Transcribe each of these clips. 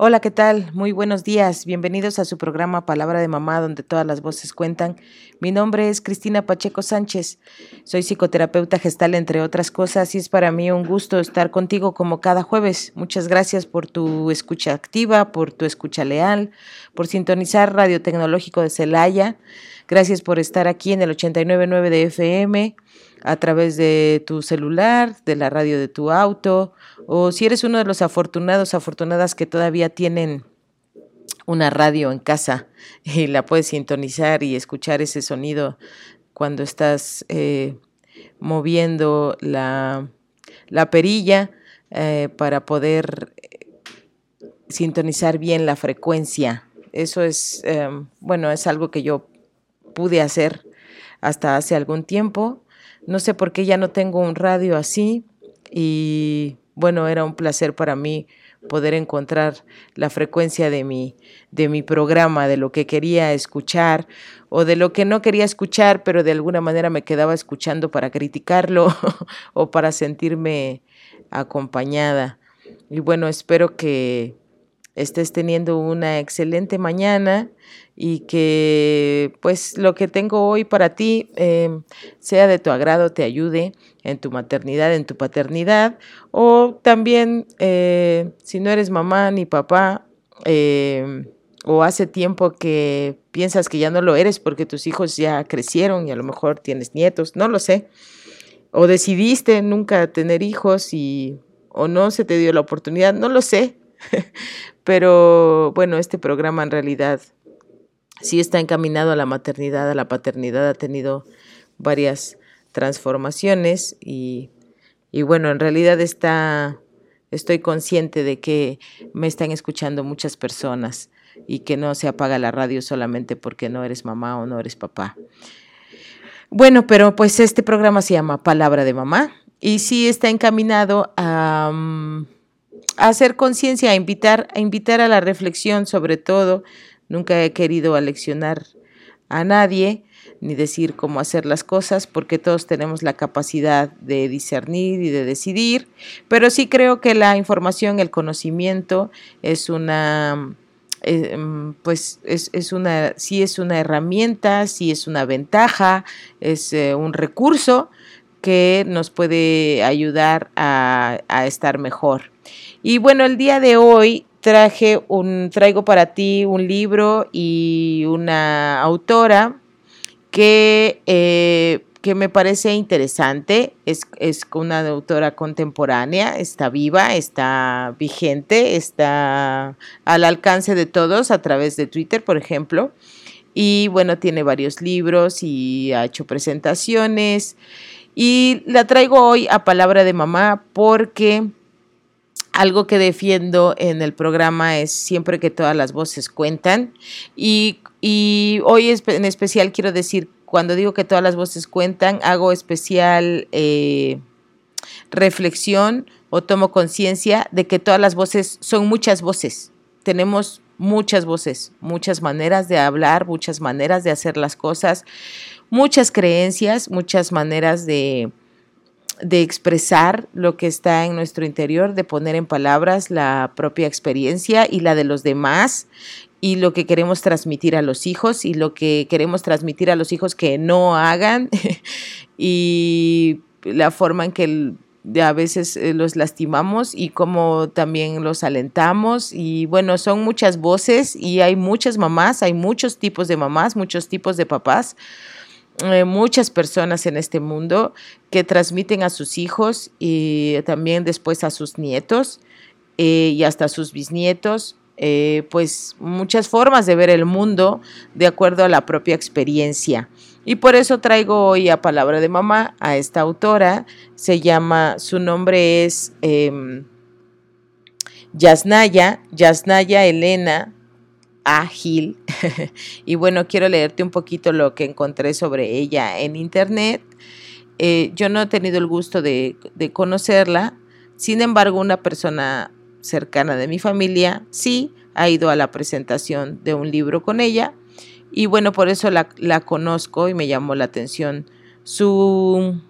Hola, ¿qué tal? Muy buenos días. Bienvenidos a su programa Palabra de Mamá, donde todas las voces cuentan. Mi nombre es Cristina Pacheco Sánchez. Soy psicoterapeuta gestal, entre otras cosas, y es para mí un gusto estar contigo como cada jueves. Muchas gracias por tu escucha activa, por tu escucha leal, por sintonizar Radio Tecnológico de Celaya. Gracias por estar aquí en el 899 de FM a través de tu celular, de la radio de tu auto, o si eres uno de los afortunados, afortunadas que todavía tienen una radio en casa y la puedes sintonizar y escuchar ese sonido cuando estás eh, moviendo la, perilla eh, para poder eh, sintonizar bien la frecuencia. Eso es, bueno, es algo que yo pude hacer hasta hace algún tiempo no sé por qué ya no tengo un radio así y bueno, era un placer para mí poder encontrar la frecuencia de mi, de mi programa, de lo que quería escuchar o de lo que no quería escuchar, pero de alguna manera me quedaba escuchando para criticarlo o para sentirme acompañada. Y bueno, espero que estés teniendo una excelente mañana y que pues lo que tengo hoy para ti em, sea de tu agrado, te ayude en tu maternidad, en tu paternidad o también eh, si no eres mamá ni papá em, o hace tiempo que piensas que ya no lo eres porque tus hijos ya crecieron y a lo mejor tienes nietos, no lo sé, o decidiste nunca tener hijos y o no se te dio la oportunidad, no lo sé, pero bueno, este programa en realidad sí está encaminado a la maternidad, a la paternidad, ha tenido varias transformaciones y, bueno, en realidad está, estoy consciente de que me están escuchando muchas personas y que no se apaga la radio solamente porque no eres mamá o no eres papá. Bueno, pero pues este programa se llama Palabra de Mamá y sí está encaminado a, mm, hacer conciencia, a invitar, a invitar a la reflexión sobre todo Nunca he querido aleccionar a nadie ni decir cómo hacer las cosas, porque todos tenemos la capacidad de discernir y de decidir, pero sí creo que la información, el conocimiento es una, eh, pues es, una, sí es una herramienta, sí es una ventaja, es eh, un recurso que nos puede ayudar a estar mejor. Y bueno, el día de hoy traje un, traigo para ti un libro y una autora que, eh, que me parece interesante. Es, es, una autora contemporánea, está viva, está vigente, está al alcance de todos a través de Twitter, por ejemplo. Y bueno, tiene varios libros y ha hecho presentaciones. Y la traigo hoy a Palabra de Mamá porque algo que defiendo en el programa es siempre que todas las voces cuentan y, hoy en especial quiero decir, cuando digo que todas las voces cuentan, hago especial eh, reflexión o tomo conciencia de que todas las voces son muchas voces. Tenemos muchas voces, muchas maneras de hablar, muchas maneras de hacer las cosas, muchas creencias, muchas maneras de, de expresar lo que está en nuestro interior, de poner en palabras la propia experiencia y la de los demás y lo que queremos transmitir a los hijos y lo que queremos transmitir a los hijos que no hagan y la forma en que a veces eh, los lastimamos y cómo también los alentamos y bueno, son muchas voces y hay muchas mamás, hay muchos tipos de mamás, muchos tipos de papás eh, muchas personas en este mundo que transmiten a sus hijos y también después a sus nietos eh, y hasta a sus bisnietos eh, pues muchas formas de ver el mundo de acuerdo a la propia experiencia. Y por eso traigo hoy a Palabra de Mamá a esta autora. Se llama, su nombre es eh, Yasnaya, Yasnaya Elena Agil. y bueno, quiero leerte un poquito lo que encontré sobre ella en internet. Eh, yo no he tenido el gusto de, conocerla, sin embargo, una persona cercana de mi familia sí ha ido a la presentación de un libro con ella y bueno, por eso la, conozco y me llamó la atención su,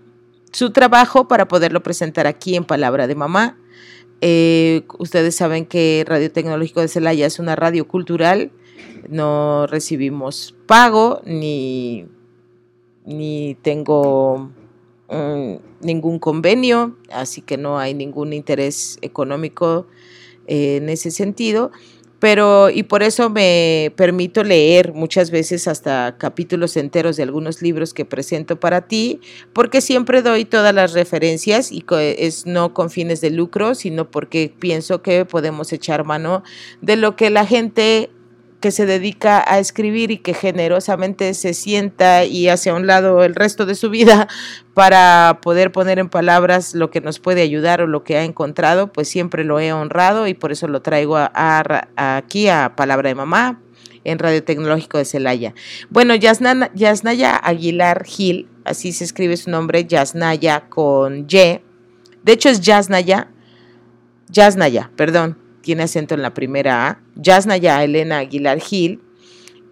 su, trabajo para poderlo presentar aquí en Palabra de Mamá. Eh, ustedes saben que Radio Tecnológico de Celaya es una radio cultural, no recibimos pago ni, ni tengo ningún convenio, así que no hay ningún interés económico eh, en ese sentido pero y por eso me permito leer muchas veces hasta capítulos enteros de algunos libros que presento para ti, porque siempre doy todas las referencias y es no con fines de lucro, sino porque pienso que podemos echar mano de lo que la gente que se dedica a escribir y que generosamente se sienta y hace a un lado el resto de su vida para poder poner en palabras lo que nos puede ayudar o lo que ha encontrado, pues siempre lo he honrado y por eso lo traigo aquí a Palabra de Mamá en Radio Tecnológico de Celaya. Bueno, Yasnaya Aguilar Gil, así se escribe su nombre, Yasnaya con Y. De hecho es Yasnaya, Yasnaya, perdón, tiene acento en la primera A, Yasnaya Elena Aguilar Gil,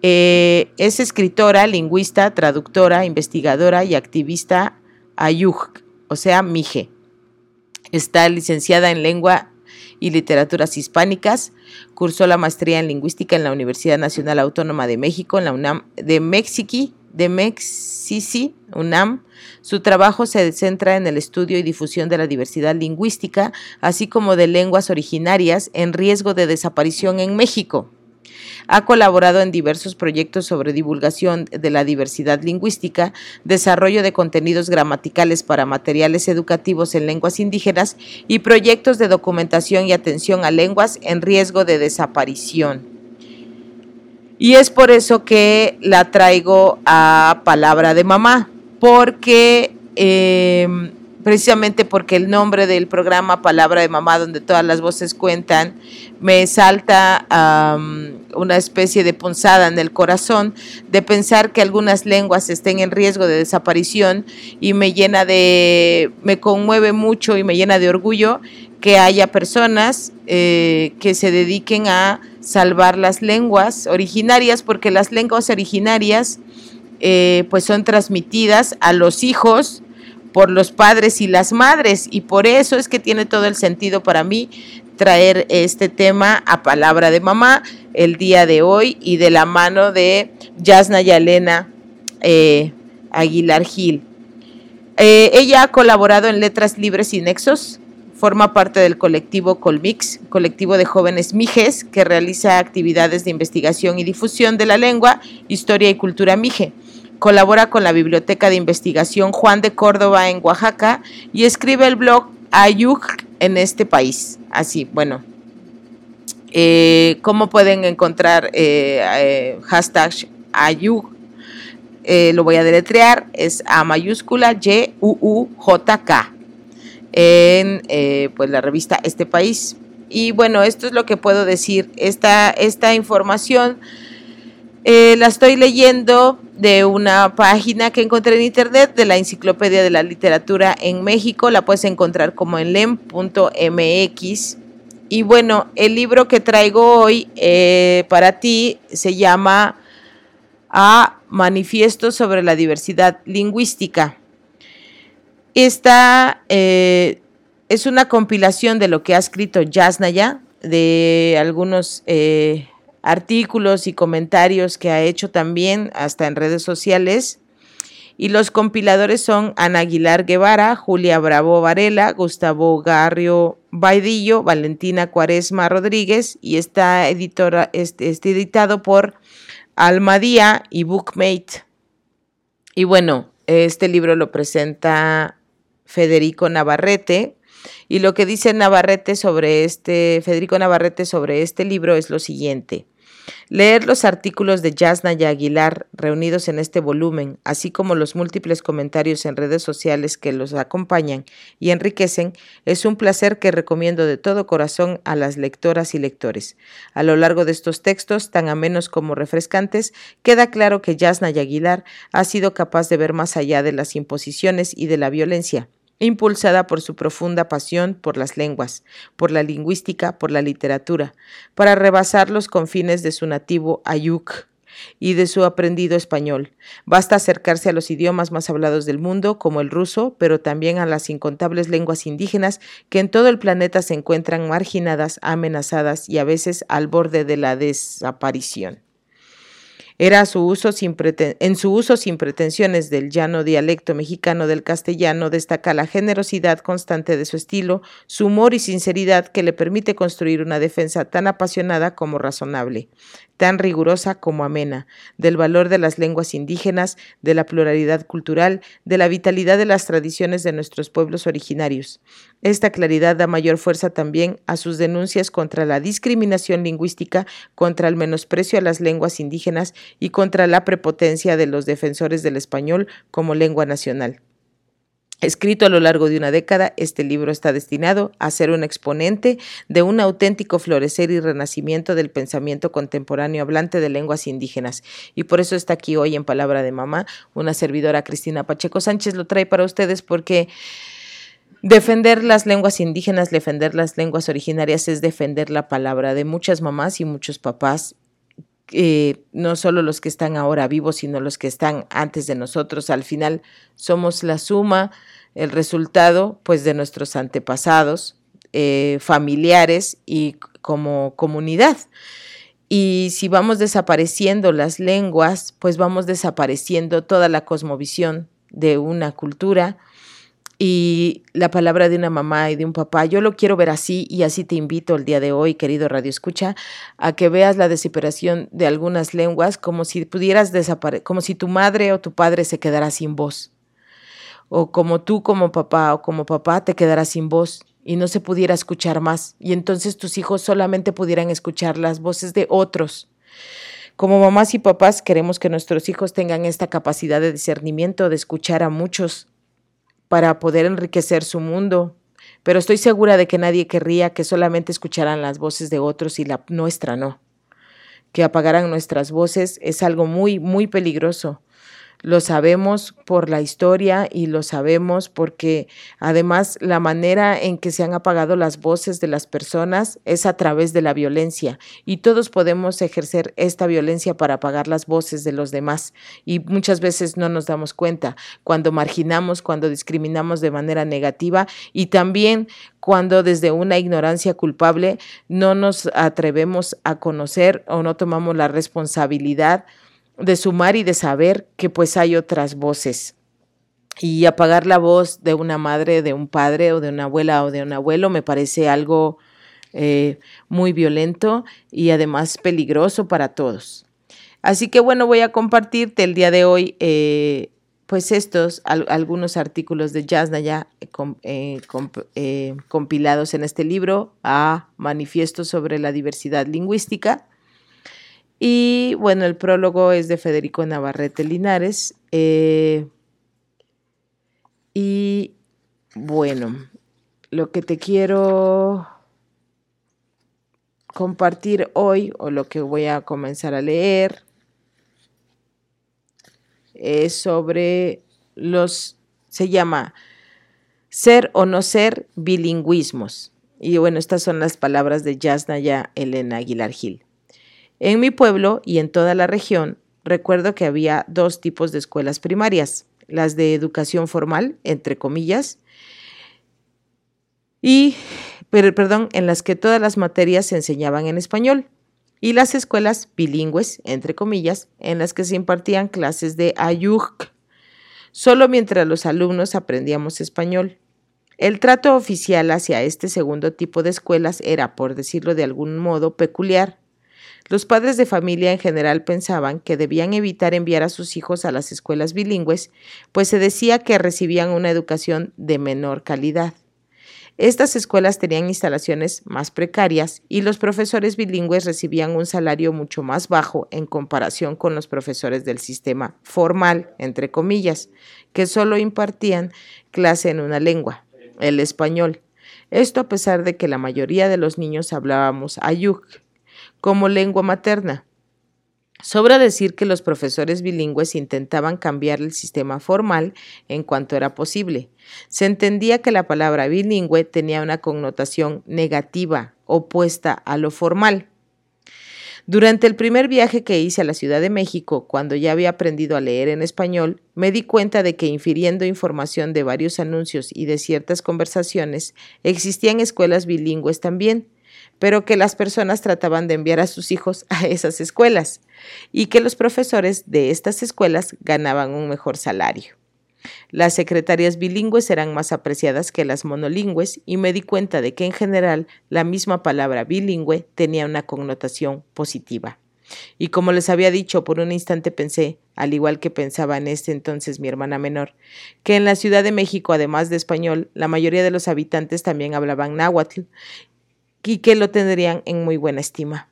eh, es escritora, lingüista, traductora, investigadora y activista ayuj, o sea, mije. Está licenciada en lengua y literaturas hispánicas, cursó la maestría en lingüística en la Universidad Nacional Autónoma de México, en la UNAM de México, de Mexici, UNAM. Su trabajo se centra en el estudio y difusión de la diversidad lingüística, así como de lenguas originarias en riesgo de desaparición en México. Ha colaborado en diversos proyectos sobre divulgación de la diversidad lingüística, desarrollo de contenidos gramaticales para materiales educativos en lenguas indígenas y proyectos de documentación y atención a lenguas en riesgo de desaparición. Y es por eso que la traigo a palabra de mamá, porque em, precisamente porque el nombre del programa Palabra de Mamá, donde todas las voces cuentan, me salta una especie de punzada en el corazón de pensar que algunas lenguas estén en riesgo de desaparición y me llena de, me conmueve mucho y me llena de orgullo que haya personas eh, que se dediquen a salvar las lenguas originarias, porque las lenguas originarias eh, pues son transmitidas a los hijos por los padres y las madres, y por eso es que tiene todo el sentido para mí traer este tema a palabra de mamá el día de hoy y de la mano de Yasna Yalena eh, Aguilar Gil. ella ha colaborado en Letras Libres y Nexos, Forma parte del colectivo Colmix, colectivo de jóvenes Mijes, que realiza actividades de investigación y difusión de la lengua, historia y cultura Mije. Colabora con la Biblioteca de Investigación Juan de Córdoba en Oaxaca y escribe el blog Ayuk en este país. Así, bueno. Eh, ¿Cómo pueden encontrar eh, eh, hashtag Ayuk? lo voy a deletrear, es A mayúscula Y-U-U-J-K en eh, pues la revista Este País. Y bueno, esto es lo que puedo decir. Esta, esta información eh, la estoy leyendo de una página que encontré en internet de la Enciclopedia de la Literatura en México. La puedes encontrar como en lem.mx. Y bueno, el libro que traigo hoy eh, para ti se llama A Manifiesto sobre la Diversidad Lingüística. Esta eh, es una compilación de lo que ha escrito Yasnaya, de algunos eh, artículos y comentarios que ha hecho también hasta en redes sociales. Y los compiladores son Ana Aguilar Guevara, Julia Bravo Varela, Gustavo Garrio Baidillo, Valentina Cuaresma Rodríguez y está, editora, este, editado por Almadía y Bookmate. Y bueno, este libro lo presenta Federico Navarrete. Y lo que dice Navarrete sobre este, Federico Navarrete sobre este libro es lo siguiente. Leer los artículos de Yasna y Aguilar reunidos en este volumen, así como los múltiples comentarios en redes sociales que los acompañan y enriquecen, es un placer que recomiendo de todo corazón a las lectoras y lectores. A lo largo de estos textos, tan amenos como refrescantes, queda claro que Yasna y Aguilar ha sido capaz de ver más allá de las imposiciones y de la violencia impulsada por su profunda pasión por las lenguas, por la lingüística, por la literatura, para rebasar los confines de su nativo ayuk y de su aprendido español. Basta acercarse a los idiomas más hablados del mundo, como el ruso, pero también a las incontables lenguas indígenas que en todo el planeta se encuentran marginadas, amenazadas y a veces al borde de la desaparición. Era su uso sin en su uso sin pretensiones del llano dialecto mexicano del castellano destaca la generosidad constante de su estilo, su humor y sinceridad que le permite construir una defensa tan apasionada como razonable tan rigurosa como amena, del valor de las lenguas indígenas, de la pluralidad cultural, de la vitalidad de las tradiciones de nuestros pueblos originarios. Esta claridad da mayor fuerza también a sus denuncias contra la discriminación lingüística, contra el menosprecio a las lenguas indígenas y contra la prepotencia de los defensores del español como lengua nacional. Escrito a lo largo de una década, este libro está destinado a ser un exponente de un auténtico florecer y renacimiento del pensamiento contemporáneo hablante de lenguas indígenas. Y por eso está aquí hoy en Palabra de Mamá. Una servidora, Cristina Pacheco Sánchez, lo trae para ustedes porque defender las lenguas indígenas, defender las lenguas originarias es defender la palabra de muchas mamás y muchos papás no solo los que están ahora vivos, sino los que están antes de nosotros. Al final somos la suma, el resultado, pues, de nuestros antepasados, eh, familiares y como comunidad. Y si vamos desapareciendo las lenguas, pues vamos desapareciendo toda la cosmovisión de una cultura, y la palabra de una mamá y de un papá. Yo lo quiero ver así y así te invito el día de hoy, querido Radio Escucha, a que veas la desesperación de algunas lenguas como si pudieras desaparecer, como si tu madre o tu padre se quedara sin voz. O como tú como papá o como papá te quedaras sin voz y no se pudiera escuchar más. Y entonces tus hijos solamente pudieran escuchar las voces de otros. Como mamás y papás queremos que nuestros hijos tengan esta capacidad de discernimiento, de escuchar a muchos para poder enriquecer su mundo. Pero estoy segura de que nadie querría que solamente escucharan las voces de otros y la nuestra no. Que apagaran nuestras voces es algo muy, muy peligroso. Lo sabemos por la historia y lo sabemos porque además la manera en que se han apagado las voces de las personas es a través de la violencia y todos podemos ejercer esta violencia para apagar las voces de los demás y muchas veces no nos damos cuenta cuando marginamos, cuando discriminamos de manera negativa y también cuando desde una ignorancia culpable no nos atrevemos a conocer o no tomamos la responsabilidad de sumar y de saber que pues hay otras voces. Y apagar la voz de una madre, de un padre o de una abuela o de un abuelo me parece algo eh, muy violento y además peligroso para todos. Así que bueno, voy a compartirte el día de hoy eh, pues estos, algunos artículos de Jasna ya eh, compilados en este libro a Manifiesto sobre la Diversidad Lingüística y bueno, el prólogo es de Federico Navarrete Linares. Eh, y bueno, lo que te quiero compartir hoy, o lo que voy a comenzar a leer, es sobre los, se llama ser o no ser bilingüismos. Y bueno, estas son las palabras de Yasnaya Elena Aguilar Gil. En mi pueblo y en toda la región recuerdo que había dos tipos de escuelas primarias, las de educación formal, entre comillas, y, pero, perdón, en las que todas las materias se enseñaban en español, y las escuelas bilingües, entre comillas, en las que se impartían clases de ayuk, solo mientras los alumnos aprendíamos español. El trato oficial hacia este segundo tipo de escuelas era, por decirlo de algún modo, peculiar los padres de familia en general pensaban que debían evitar enviar a sus hijos a las escuelas bilingües, pues se decía que recibían una educación de menor calidad. Estas escuelas tenían instalaciones más precarias y los profesores bilingües recibían un salario mucho más bajo en comparación con los profesores del sistema formal, entre comillas, que solo impartían clase en una lengua, el español. Esto a pesar de que la mayoría de los niños hablábamos ayuk como lengua materna. Sobra decir que los profesores bilingües intentaban cambiar el sistema formal en cuanto era posible. Se entendía que la palabra bilingüe tenía una connotación negativa, opuesta a lo formal. Durante el primer viaje que hice a la Ciudad de México, cuando ya había aprendido a leer en español, me di cuenta de que infiriendo información de varios anuncios y de ciertas conversaciones, existían escuelas bilingües también pero que las personas trataban de enviar a sus hijos a esas escuelas y que los profesores de estas escuelas ganaban un mejor salario. Las secretarias bilingües eran más apreciadas que las monolingües y me di cuenta de que en general la misma palabra bilingüe tenía una connotación positiva. Y como les había dicho, por un instante pensé, al igual que pensaba en este entonces mi hermana menor, que en la Ciudad de México, además de español, la mayoría de los habitantes también hablaban náhuatl y que lo tendrían en muy buena estima.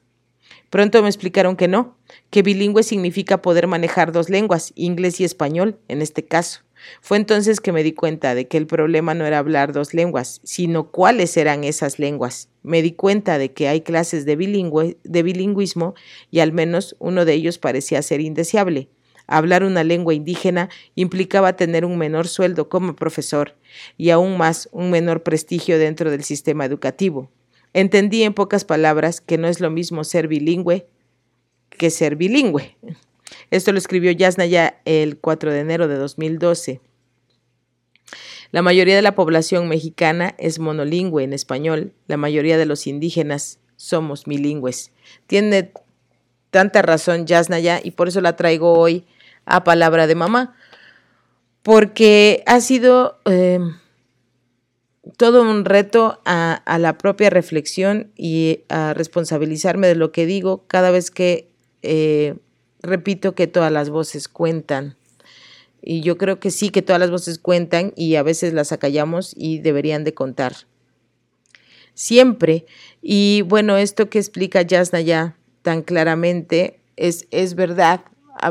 Pronto me explicaron que no, que bilingüe significa poder manejar dos lenguas, inglés y español, en este caso. Fue entonces que me di cuenta de que el problema no era hablar dos lenguas, sino cuáles eran esas lenguas. Me di cuenta de que hay clases de, bilingüe, de bilingüismo y al menos uno de ellos parecía ser indeseable. Hablar una lengua indígena implicaba tener un menor sueldo como profesor y aún más un menor prestigio dentro del sistema educativo. Entendí en pocas palabras que no es lo mismo ser bilingüe que ser bilingüe. Esto lo escribió Yasnaya el 4 de enero de 2012. La mayoría de la población mexicana es monolingüe en español, la mayoría de los indígenas somos bilingües. Tiene tanta razón Yasnaya y por eso la traigo hoy a palabra de mamá, porque ha sido... Eh, todo un reto a, la propia reflexión y a responsabilizarme de lo que digo cada vez que eh, repito que todas las voces cuentan. Y yo creo que sí que todas las voces cuentan y a veces las acallamos y deberían de contar. Siempre. Y bueno, esto que explica Yasna ya tan claramente es, es verdad.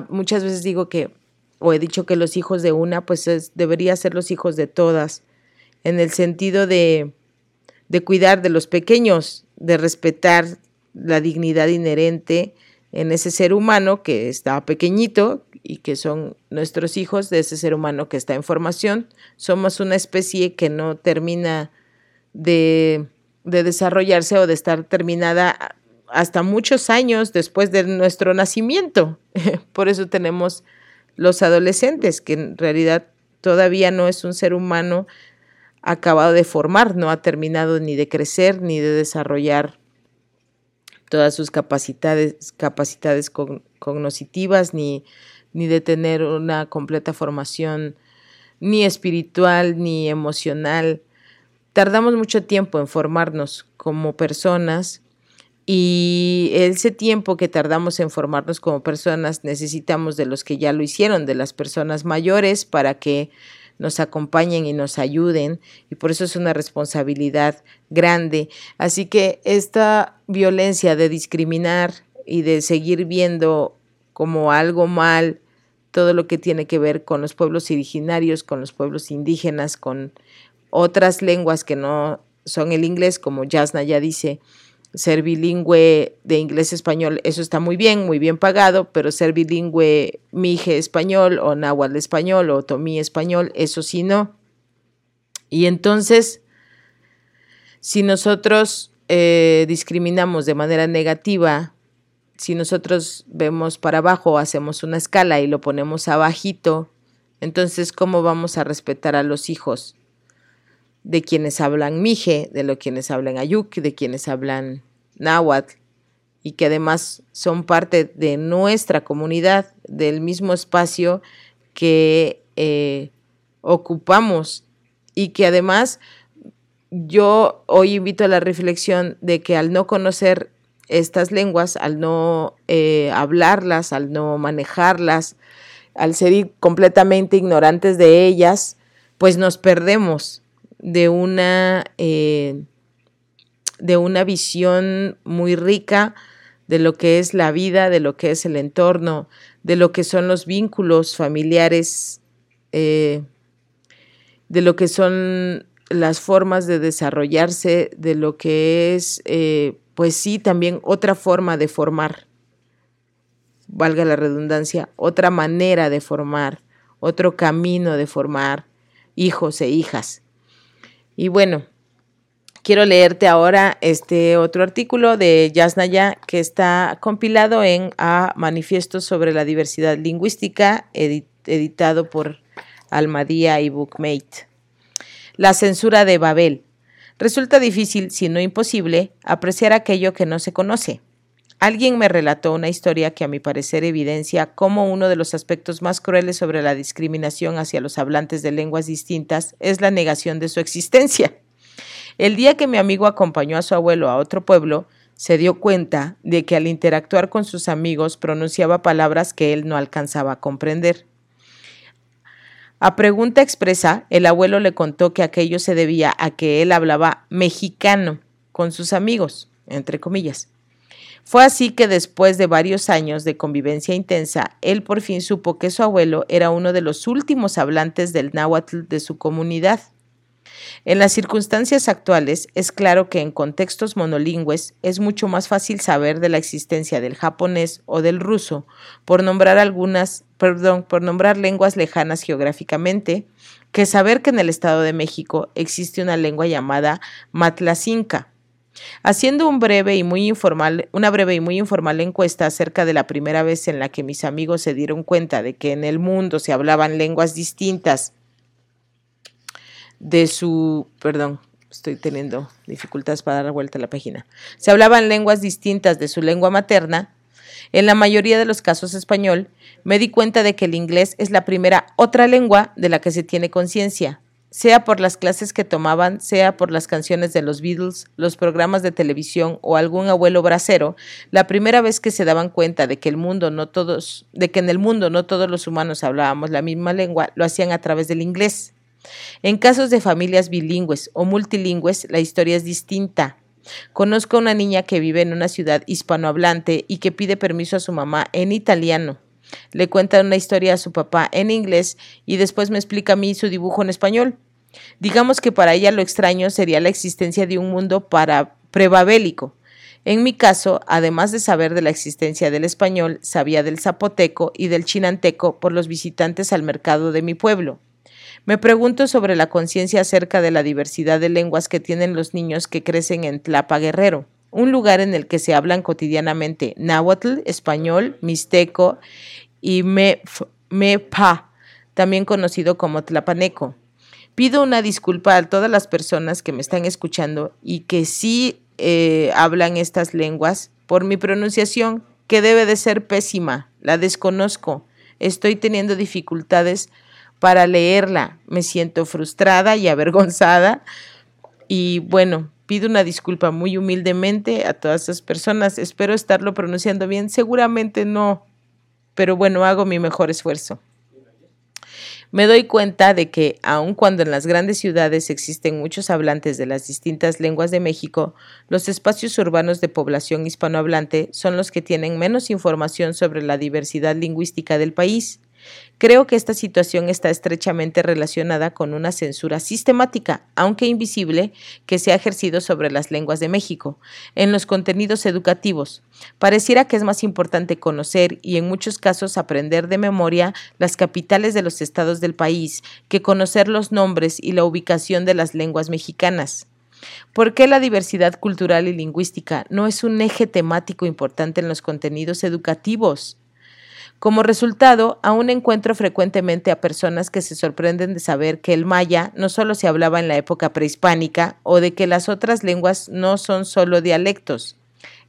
Muchas veces digo que, o he dicho que los hijos de una, pues es, debería ser los hijos de todas en el sentido de, de cuidar de los pequeños, de respetar la dignidad inherente en ese ser humano que está pequeñito y que son nuestros hijos de ese ser humano que está en formación. Somos una especie que no termina de, de desarrollarse o de estar terminada hasta muchos años después de nuestro nacimiento. Por eso tenemos los adolescentes, que en realidad todavía no es un ser humano acabado de formar, no ha terminado ni de crecer ni de desarrollar todas sus capacidades, capacidades cognitivas, ni, ni de tener una completa formación ni espiritual ni emocional. Tardamos mucho tiempo en formarnos como personas y ese tiempo que tardamos en formarnos como personas necesitamos de los que ya lo hicieron, de las personas mayores, para que nos acompañen y nos ayuden y por eso es una responsabilidad grande. Así que esta violencia de discriminar y de seguir viendo como algo mal todo lo que tiene que ver con los pueblos originarios, con los pueblos indígenas, con otras lenguas que no son el inglés, como Jasna ya dice, ser bilingüe de inglés-español, eso está muy bien, muy bien pagado, pero ser bilingüe mije-español o náhuatl-español o tomí-español, eso sí no. Y entonces, si nosotros eh, discriminamos de manera negativa, si nosotros vemos para abajo, hacemos una escala y lo ponemos abajito, entonces, ¿cómo vamos a respetar a los hijos? De quienes hablan mije, de los quienes hablan ayuk, de quienes hablan náhuatl y que además son parte de nuestra comunidad, del mismo espacio que eh, ocupamos. Y que además yo hoy invito a la reflexión de que al no conocer estas lenguas, al no eh, hablarlas, al no manejarlas, al ser completamente ignorantes de ellas, pues nos perdemos de una, eh, de una visión muy rica de lo que es la vida, de lo que es el entorno, de lo que son los vínculos familiares, eh, de lo que son las formas de desarrollarse, de lo que es, eh, pues sí, también otra forma de formar, valga la redundancia, otra manera de formar, otro camino de formar hijos e hijas. Y bueno, quiero leerte ahora este otro artículo de Yasnaya que está compilado en A Manifiesto sobre la Diversidad Lingüística, editado por Almadía y Bookmate. La censura de Babel. Resulta difícil, si no imposible, apreciar aquello que no se conoce. Alguien me relató una historia que a mi parecer evidencia cómo uno de los aspectos más crueles sobre la discriminación hacia los hablantes de lenguas distintas es la negación de su existencia. El día que mi amigo acompañó a su abuelo a otro pueblo, se dio cuenta de que al interactuar con sus amigos pronunciaba palabras que él no alcanzaba a comprender. A pregunta expresa, el abuelo le contó que aquello se debía a que él hablaba mexicano con sus amigos, entre comillas. Fue así que después de varios años de convivencia intensa, él por fin supo que su abuelo era uno de los últimos hablantes del náhuatl de su comunidad. En las circunstancias actuales, es claro que en contextos monolingües es mucho más fácil saber de la existencia del japonés o del ruso, por nombrar algunas, perdón, por nombrar lenguas lejanas geográficamente, que saber que en el Estado de México existe una lengua llamada matlacinca Haciendo un breve y muy informal, una breve y muy informal encuesta acerca de la primera vez en la que mis amigos se dieron cuenta de que en el mundo se hablaban lenguas distintas de su, perdón, estoy teniendo dificultades para dar vuelta a la página. Se hablaban lenguas distintas de su lengua materna, en la mayoría de los casos español, me di cuenta de que el inglés es la primera otra lengua de la que se tiene conciencia sea por las clases que tomaban, sea por las canciones de los Beatles, los programas de televisión o algún abuelo bracero, la primera vez que se daban cuenta de que el mundo no todos, de que en el mundo no todos los humanos hablábamos la misma lengua, lo hacían a través del inglés. En casos de familias bilingües o multilingües, la historia es distinta. Conozco a una niña que vive en una ciudad hispanohablante y que pide permiso a su mamá en italiano. Le cuenta una historia a su papá en inglés y después me explica a mí su dibujo en español. Digamos que para ella lo extraño sería la existencia de un mundo para prebabélico. En mi caso, además de saber de la existencia del español, sabía del zapoteco y del chinanteco por los visitantes al mercado de mi pueblo. Me pregunto sobre la conciencia acerca de la diversidad de lenguas que tienen los niños que crecen en Tlapa Guerrero, un lugar en el que se hablan cotidianamente náhuatl, español, mixteco y mepa, también conocido como tlapaneco. Pido una disculpa a todas las personas que me están escuchando y que sí eh, hablan estas lenguas por mi pronunciación, que debe de ser pésima. La desconozco. Estoy teniendo dificultades para leerla. Me siento frustrada y avergonzada. Y bueno, pido una disculpa muy humildemente a todas esas personas. Espero estarlo pronunciando bien. Seguramente no, pero bueno, hago mi mejor esfuerzo me doy cuenta de que, aun cuando en las grandes ciudades existen muchos hablantes de las distintas lenguas de México, los espacios urbanos de población hispanohablante son los que tienen menos información sobre la diversidad lingüística del país. Creo que esta situación está estrechamente relacionada con una censura sistemática, aunque invisible, que se ha ejercido sobre las lenguas de México, en los contenidos educativos. Pareciera que es más importante conocer y en muchos casos aprender de memoria las capitales de los estados del país que conocer los nombres y la ubicación de las lenguas mexicanas. ¿Por qué la diversidad cultural y lingüística no es un eje temático importante en los contenidos educativos? Como resultado, aún encuentro frecuentemente a personas que se sorprenden de saber que el maya no solo se hablaba en la época prehispánica o de que las otras lenguas no son solo dialectos.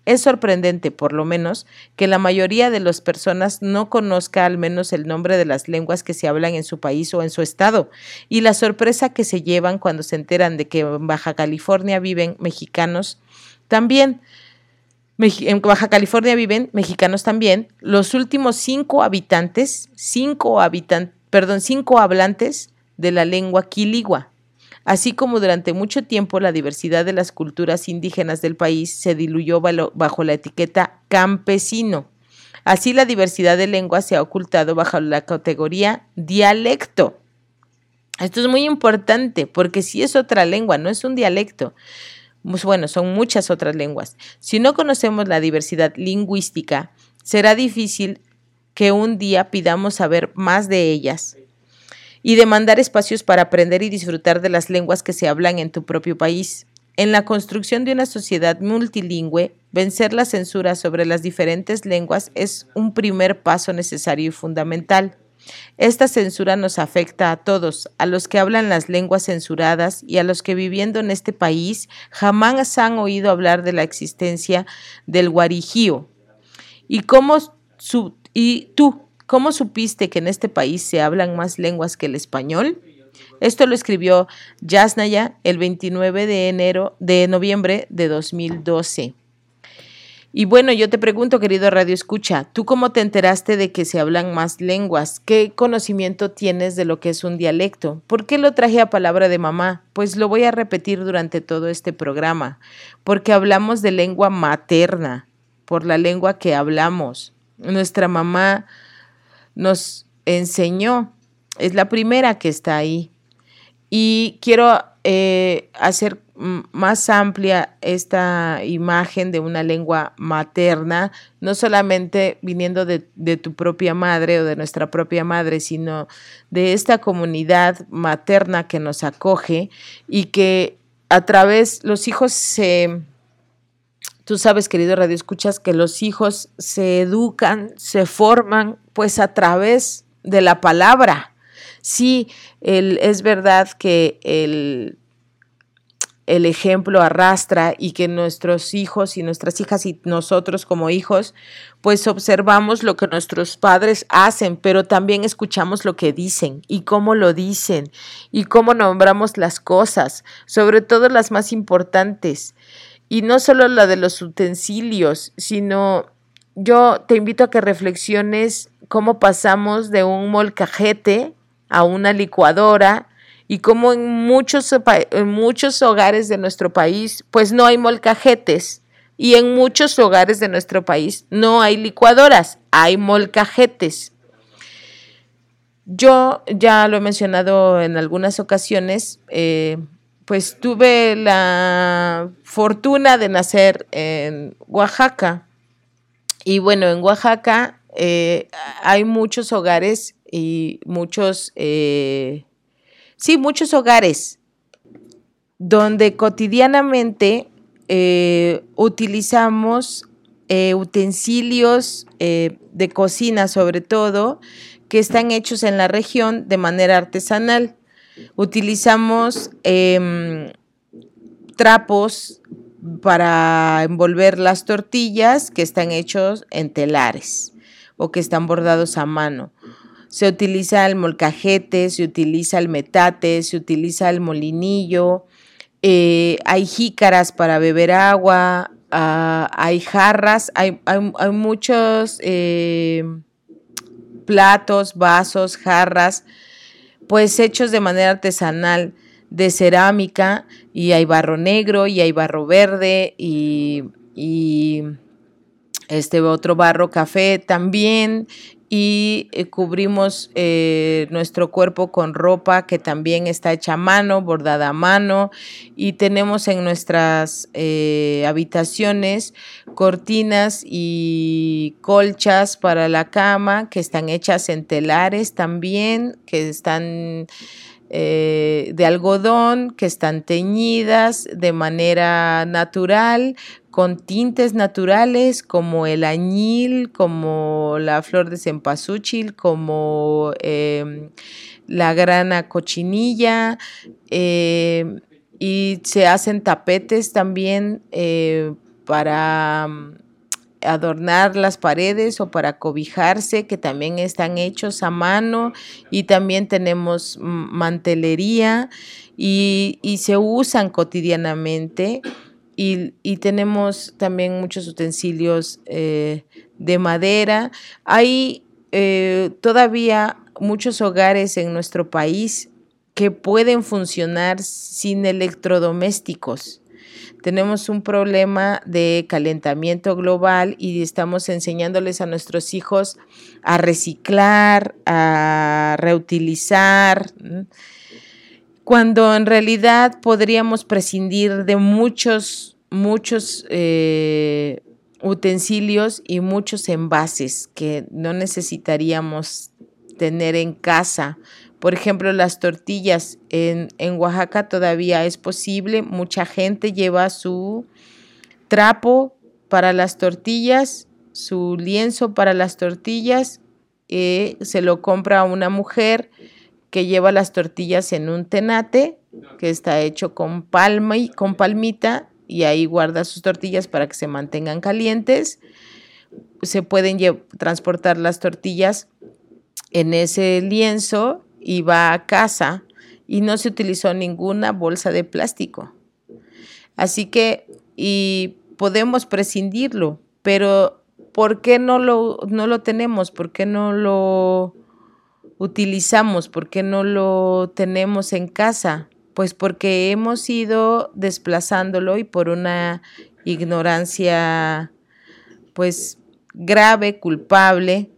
Es sorprendente, por lo menos, que la mayoría de las personas no conozca al menos el nombre de las lenguas que se hablan en su país o en su estado, y la sorpresa que se llevan cuando se enteran de que en Baja California viven mexicanos también, en Baja California viven mexicanos también. Los últimos cinco habitantes, cinco habitantes, perdón, cinco hablantes de la lengua quiligua. así como durante mucho tiempo la diversidad de las culturas indígenas del país se diluyó bajo la etiqueta campesino. Así la diversidad de lenguas se ha ocultado bajo la categoría dialecto. Esto es muy importante porque si es otra lengua, no es un dialecto. Pues bueno, son muchas otras lenguas. Si no conocemos la diversidad lingüística, será difícil que un día pidamos saber más de ellas y demandar espacios para aprender y disfrutar de las lenguas que se hablan en tu propio país. En la construcción de una sociedad multilingüe, vencer la censura sobre las diferentes lenguas es un primer paso necesario y fundamental. Esta censura nos afecta a todos, a los que hablan las lenguas censuradas y a los que viviendo en este país jamás han oído hablar de la existencia del guarijío. ¿Y, cómo y tú, cómo supiste que en este país se hablan más lenguas que el español? Esto lo escribió Yasnaya el 29 de enero de noviembre de 2012. Y bueno, yo te pregunto, querido Radio Escucha, ¿tú cómo te enteraste de que se hablan más lenguas? ¿Qué conocimiento tienes de lo que es un dialecto? ¿Por qué lo traje a palabra de mamá? Pues lo voy a repetir durante todo este programa, porque hablamos de lengua materna, por la lengua que hablamos. Nuestra mamá nos enseñó, es la primera que está ahí. Y quiero eh, hacer más amplia esta imagen de una lengua materna, no solamente viniendo de, de, tu propia madre o de nuestra propia madre, sino de esta comunidad materna que nos acoge y que a través, los hijos se, tú sabes querido Radio Escuchas, que los hijos se educan, se forman pues a través de la palabra. Sí, es verdad que el, el ejemplo arrastra y que nuestros hijos y nuestras hijas y nosotros como hijos, pues observamos lo que nuestros padres hacen, pero también escuchamos lo que dicen y cómo lo dicen y cómo nombramos las cosas, sobre todo las más importantes. Y no solo la de los utensilios, sino yo te invito a que reflexiones cómo pasamos de un molcajete a una licuadora y como en muchos, en muchos hogares de nuestro país, pues no hay molcajetes y en muchos hogares de nuestro país no hay licuadoras, hay molcajetes. Yo ya lo he mencionado en algunas ocasiones, eh, pues tuve la fortuna de nacer en Oaxaca. Y bueno, en Oaxaca eh, hay muchos hogares y muchos, eh, sí, muchos hogares donde cotidianamente eh, utilizamos eh, utensilios de cocina sobre todo que están hechos en la región de manera artesanal. Utilizamos em, trapos para envolver las tortillas que están hechos en telares o que están bordados a mano se utiliza el molcajete, se utiliza el metate, se utiliza el molinillo, eh, hay jícaras para beber agua, ah, hay jarras, hay, muchos eh, platos, vasos, jarras, pues hechos de manera artesanal de cerámica y hay barro negro y hay barro verde y, y este otro barro café también y eh, cubrimos eh, nuestro cuerpo con ropa que también está hecha a mano, bordada a mano y tenemos en nuestras eh, habitaciones cortinas y colchas para la cama que están hechas en telares también, que están de algodón, que están teñidas de manera natural, con tintes naturales como el añil, como la flor de cempasúchil, como em, la grana cochinilla, em, y se hacen tapetes también eh, para adornar las paredes o para cobijarse, que también están hechos a mano, y también tenemos mantelería y, y se usan cotidianamente y, tenemos también muchos utensilios eh, de madera. Hay eh, todavía muchos hogares en nuestro país que pueden funcionar sin electrodomésticos. Tenemos un problema de calentamiento global y estamos enseñándoles a nuestros hijos a reciclar, a reutilizar, cuando en realidad podríamos prescindir de muchos, muchos eh, utensilios y muchos envases que no necesitaríamos tener en casa. Por ejemplo, las tortillas en, en, Oaxaca todavía es posible. Mucha gente lleva su trapo para las tortillas, su lienzo para las tortillas, eh, se lo compra a una mujer que lleva las tortillas en un tenate que está hecho con palma y con palmita y ahí guarda sus tortillas para que se mantengan calientes. Se pueden transportar las tortillas en ese lienzo y va a casa y no se utilizó ninguna bolsa de plástico. Así que, y podemos prescindirlo, pero ¿por qué no lo, no lo tenemos? ¿Por qué no lo utilizamos? ¿Por qué no lo tenemos en casa? Pues porque hemos ido desplazándolo y por una ignorancia pues grave, culpable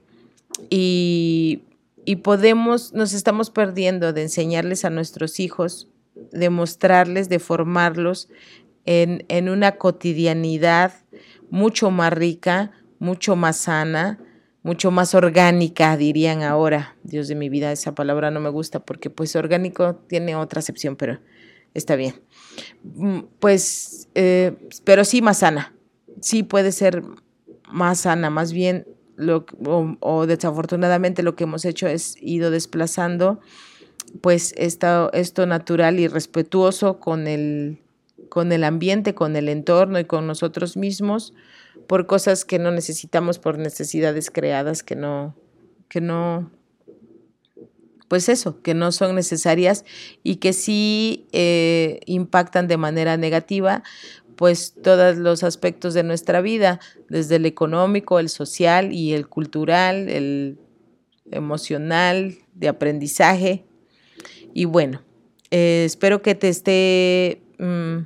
y, y podemos, nos estamos perdiendo de enseñarles a nuestros hijos, de mostrarles, de formarlos en, en una cotidianidad mucho más rica, mucho más sana, mucho más orgánica, dirían ahora. Dios de mi vida, esa palabra no me gusta porque pues orgánico tiene otra acepción, pero está bien. Mm, pues, eh, pero sí más sana. Sí puede ser más sana, más bien lo, o, desafortunadamente lo que hemos hecho es ido desplazando pues esto, esto natural y respetuoso con el, con el ambiente, con el entorno y con nosotros mismos por cosas que no necesitamos, por necesidades creadas que no, que no, pues eso, que no son necesarias y que sí eh, impactan de manera negativa, pues todos los aspectos de nuestra vida, desde el económico, el social y el cultural, el emocional, de aprendizaje. Y bueno, eh, espero que te esté mm,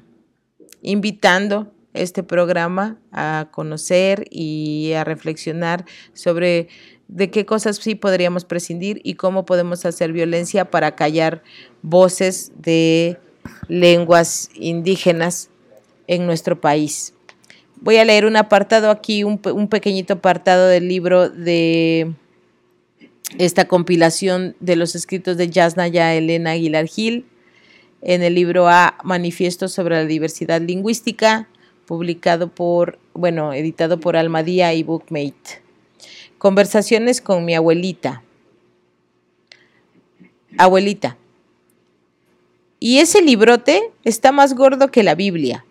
invitando este programa a conocer y a reflexionar sobre de qué cosas sí podríamos prescindir y cómo podemos hacer violencia para callar voces de lenguas indígenas en nuestro país. Voy a leer un apartado aquí, un, pequeñito apartado del libro de esta compilación de los escritos de Yasnaya Elena Aguilar Gil en el libro A Manifiesto sobre la Diversidad Lingüística, publicado por, bueno, editado por Almadía y Bookmate. Conversaciones con mi abuelita. Abuelita. Y ese librote está más gordo que la Biblia.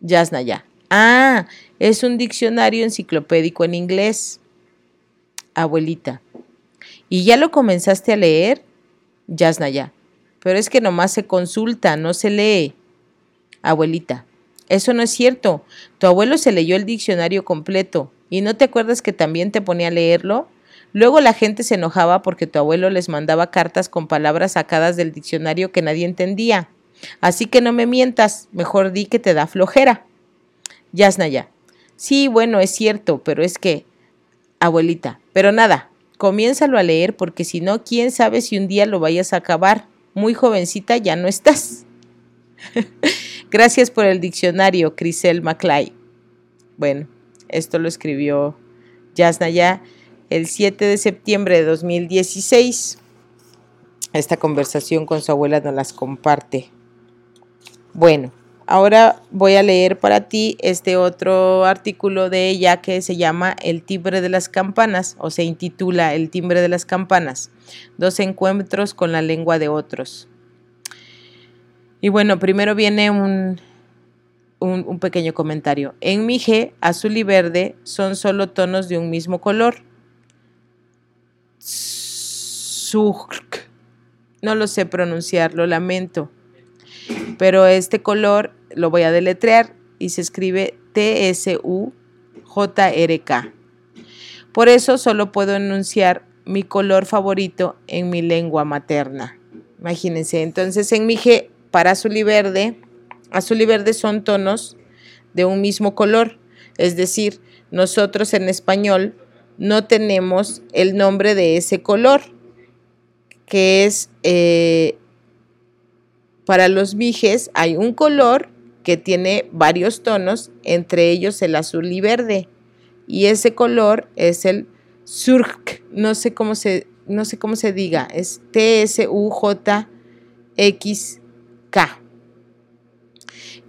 Yasnaya. Ah, es un diccionario enciclopédico en inglés. Abuelita. ¿Y ya lo comenzaste a leer? Yasnaya. Pero es que nomás se consulta, no se lee. Abuelita. Eso no es cierto. Tu abuelo se leyó el diccionario completo. ¿Y no te acuerdas que también te ponía a leerlo? Luego la gente se enojaba porque tu abuelo les mandaba cartas con palabras sacadas del diccionario que nadie entendía. Así que no me mientas, mejor di que te da flojera. Yasnaya. Sí, bueno, es cierto, pero es que... Abuelita, pero nada, comiénzalo a leer porque si no, quién sabe si un día lo vayas a acabar. Muy jovencita ya no estás. Gracias por el diccionario, Crisel Maclay. Bueno, esto lo escribió Yasnaya el 7 de septiembre de 2016. Esta conversación con su abuela nos las comparte. Bueno, ahora voy a leer para ti este otro artículo de ella que se llama El timbre de las campanas o se intitula El timbre de las campanas. Dos encuentros con la lengua de otros. Y bueno, primero viene un, un, pequeño comentario. En Mije, azul y verde son solo tonos de un mismo color. Surk. No lo sé pronunciar, lo lamento. Pero este color lo voy a deletrear y se escribe T-S-U-J-R-K. Por eso solo puedo enunciar mi color favorito en mi lengua materna. Imagínense, entonces en Mije, para azul y verde, azul y verde son tonos de un mismo color. Es decir, nosotros en español no tenemos el nombre de ese color, que es, eh, para los mijes hay un color que tiene varios tonos, entre ellos el azul y verde. Y ese color es el surk, no sé cómo se, no sé cómo se diga, es T-S-U-J-X-K.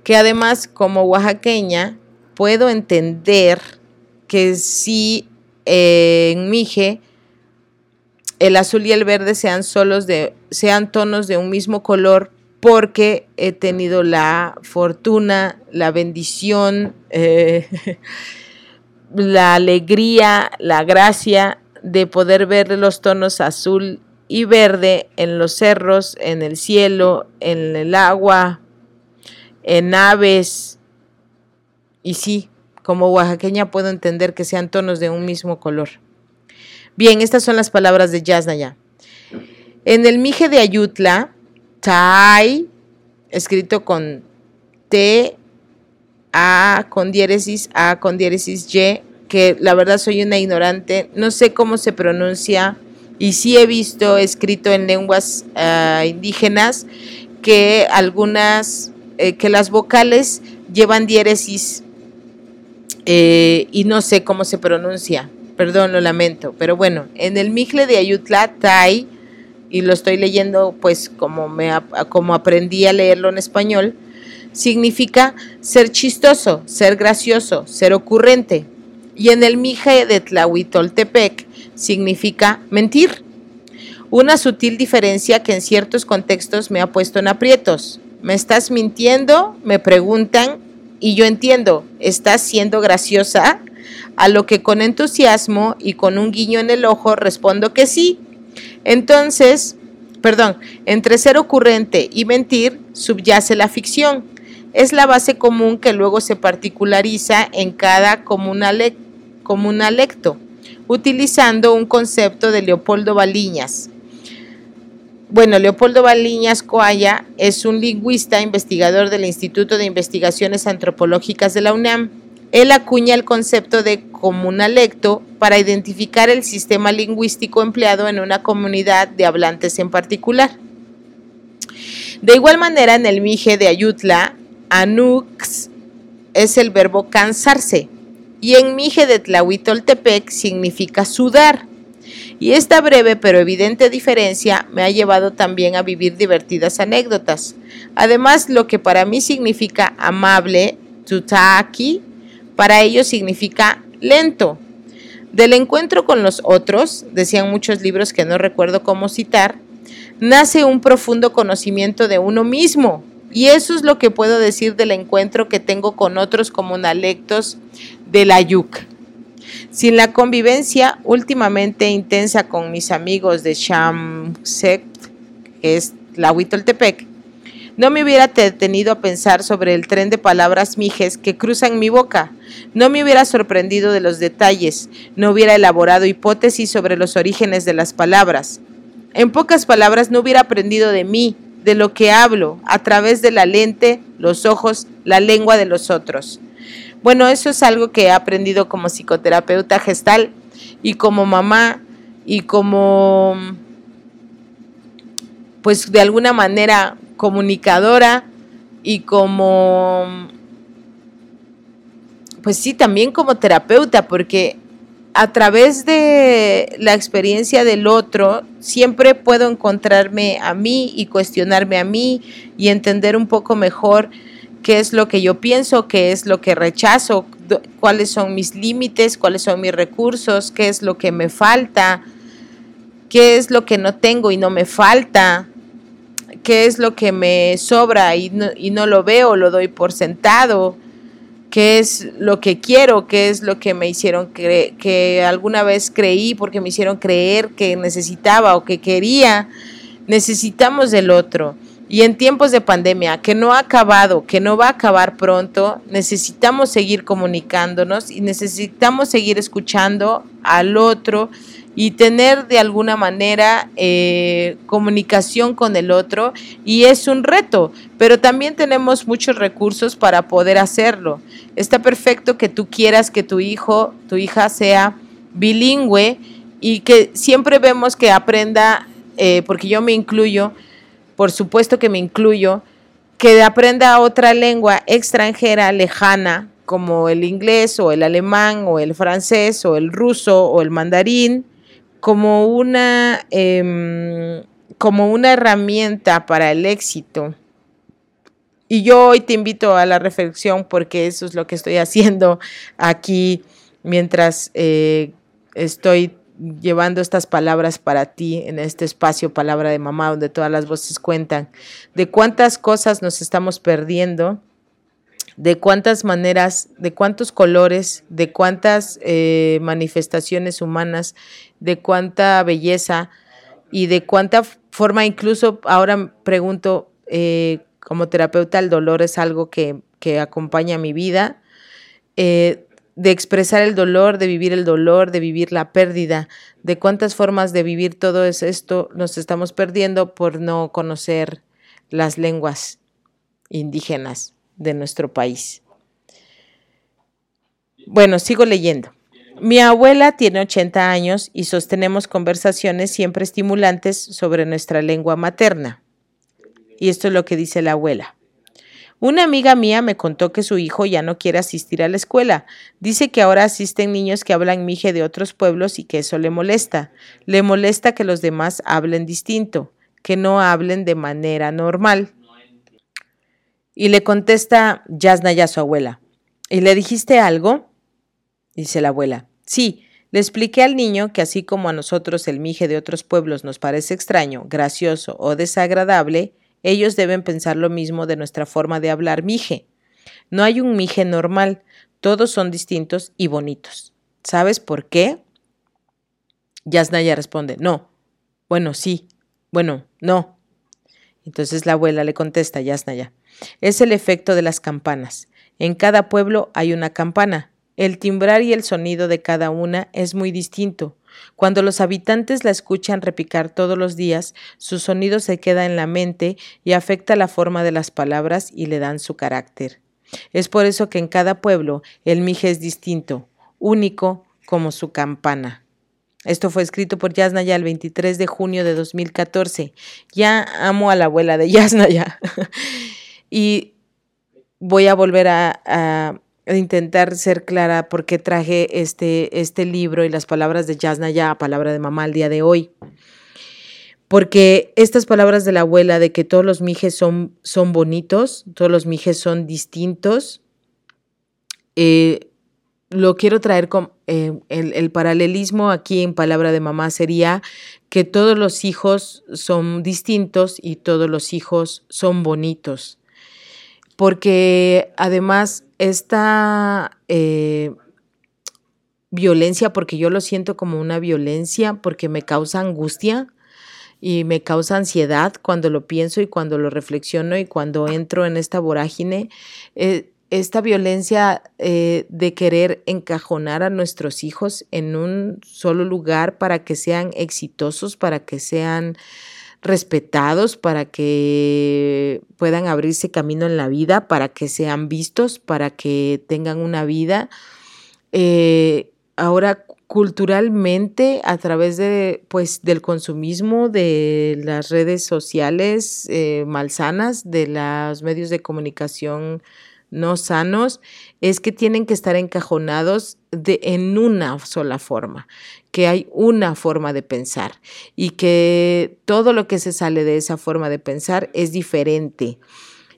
Que además, como oaxaqueña, puedo entender que si eh, en Mije el azul y el verde sean solos de, sean tonos de un mismo color, porque he tenido la fortuna, la bendición, eh, la alegría, la gracia de poder ver los tonos azul y verde en los cerros, en el cielo, en el agua, en aves. Y sí, como oaxaqueña puedo entender que sean tonos de un mismo color. Bien, estas son las palabras de Yasnaya. En el Mije de Ayutla, Tai, escrito con T, A con diéresis, A con diéresis Y, que la verdad soy una ignorante, no sé cómo se pronuncia y sí he visto escrito en lenguas ah, indígenas que algunas, eh, que las vocales llevan diéresis eh, y no sé cómo se pronuncia, perdón, lo lamento, pero bueno, en el Mijle de Ayutla, Tai, y lo estoy leyendo pues como, me, como aprendí a leerlo en español, significa ser chistoso, ser gracioso, ser ocurrente. Y en el Mije de Tlahuitoltepec significa mentir. Una sutil diferencia que en ciertos contextos me ha puesto en aprietos. ¿Me estás mintiendo? Me preguntan y yo entiendo, ¿estás siendo graciosa? A lo que con entusiasmo y con un guiño en el ojo respondo que sí, entonces, perdón, entre ser ocurrente y mentir subyace la ficción. Es la base común que luego se particulariza en cada comunalecto, utilizando un concepto de Leopoldo Baliñas. Bueno, Leopoldo Baliñas Coaya es un lingüista investigador del Instituto de Investigaciones Antropológicas de la UNAM él acuña el concepto de comunalecto para identificar el sistema lingüístico empleado en una comunidad de hablantes en particular. De igual manera, en el Mije de Ayutla, anux es el verbo cansarse y en Mije de Tlahuitoltepec significa sudar. Y esta breve pero evidente diferencia me ha llevado también a vivir divertidas anécdotas. Además, lo que para mí significa amable, tutaki, para ellos significa lento. Del encuentro con los otros, decían muchos libros que no recuerdo cómo citar, nace un profundo conocimiento de uno mismo. Y eso es lo que puedo decir del encuentro que tengo con otros comunalectos de la YUC. Sin la convivencia últimamente intensa con mis amigos de Shamsek, que es la Huitoltepec, no me hubiera detenido a pensar sobre el tren de palabras mijes que cruzan mi boca. No me hubiera sorprendido de los detalles. No hubiera elaborado hipótesis sobre los orígenes de las palabras. En pocas palabras, no hubiera aprendido de mí, de lo que hablo, a través de la lente, los ojos, la lengua de los otros. Bueno, eso es algo que he aprendido como psicoterapeuta gestal y como mamá y como, pues de alguna manera, comunicadora y como, pues sí, también como terapeuta, porque a través de la experiencia del otro, siempre puedo encontrarme a mí y cuestionarme a mí y entender un poco mejor qué es lo que yo pienso, qué es lo que rechazo, cuáles son mis límites, cuáles son mis recursos, qué es lo que me falta, qué es lo que no tengo y no me falta, qué es lo que me sobra y no, y no lo veo, lo doy por sentado, qué es lo que quiero, qué es lo que me hicieron que alguna vez creí porque me hicieron creer que necesitaba o que quería. Necesitamos del otro. Y en tiempos de pandemia, que no ha acabado, que no va a acabar pronto, necesitamos seguir comunicándonos y necesitamos seguir escuchando al otro y tener de alguna manera eh, comunicación con el otro y es un reto, pero también tenemos muchos recursos para poder hacerlo. Está perfecto que tú quieras que tu hijo, tu hija sea bilingüe y que siempre vemos que aprenda, eh, porque yo me incluyo, por supuesto que me incluyo, que aprenda otra lengua extranjera lejana, como el inglés o el alemán o el francés o el ruso o el mandarín, como una, em, como una herramienta para el éxito. Y yo hoy te invito a la reflexión porque eso es lo que estoy haciendo aquí mientras eh, estoy llevando estas palabras para ti en este espacio Palabra de Mamá, donde todas las voces cuentan, de cuántas cosas nos estamos perdiendo, de cuántas maneras, de cuántos colores, de cuántas eh, manifestaciones humanas, de cuánta belleza y de cuánta forma, incluso ahora pregunto, eh, como terapeuta, el dolor es algo que, que acompaña mi vida. Eh, de expresar el dolor, de vivir el dolor, de vivir la pérdida, de cuántas formas de vivir todo esto nos estamos perdiendo por no conocer las lenguas indígenas de nuestro país. Bueno, sigo leyendo. Mi abuela tiene 80 años y sostenemos conversaciones siempre estimulantes sobre nuestra lengua materna. Y esto es lo que dice la abuela. Una amiga mía me contó que su hijo ya no quiere asistir a la escuela. Dice que ahora asisten niños que hablan mije de otros pueblos y que eso le molesta. Le molesta que los demás hablen distinto, que no hablen de manera normal. Y le contesta Yasnaya a su abuela. ¿Y le dijiste algo? Dice la abuela. Sí, le expliqué al niño que así como a nosotros el mije de otros pueblos nos parece extraño, gracioso o desagradable, ellos deben pensar lo mismo de nuestra forma de hablar mije. No hay un mije normal, todos son distintos y bonitos. ¿Sabes por qué? Yasnaya responde, no. Bueno, sí. Bueno, no. Entonces la abuela le contesta, Yasnaya, es el efecto de las campanas. En cada pueblo hay una campana. El timbrar y el sonido de cada una es muy distinto. Cuando los habitantes la escuchan repicar todos los días, su sonido se queda en la mente y afecta la forma de las palabras y le dan su carácter. Es por eso que en cada pueblo el mije es distinto, único como su campana. Esto fue escrito por Yasnaya el 23 de junio de 2014. Ya amo a la abuela de Yasnaya. y voy a volver a intentar ser clara por qué traje este, este libro y las palabras de Yasnaya palabra de mamá al día de hoy. Porque estas palabras de la abuela de que todos los mijes son, son bonitos, todos los mijes son distintos, eh, lo quiero traer con eh, el, paralelismo aquí en palabra de mamá sería que todos los hijos son distintos y todos los hijos son bonitos. Porque además esta eh, violencia, porque yo lo siento como una violencia, porque me causa angustia y me causa ansiedad cuando lo pienso y cuando lo reflexiono y cuando entro en esta vorágine. Eh, esta violencia eh, de querer encajonar a nuestros hijos en un solo lugar para que sean exitosos, para que sean respetados, para que puedan abrirse camino en la vida, para que sean vistos, para que tengan una vida. Eh, ahora culturalmente a través de pues del consumismo de las redes sociales eh, malsanas de los medios de comunicación no sanos es que tienen que estar encajonados en una sola forma, que hay una forma de pensar y que todo lo que se sale de esa forma de pensar es diferente.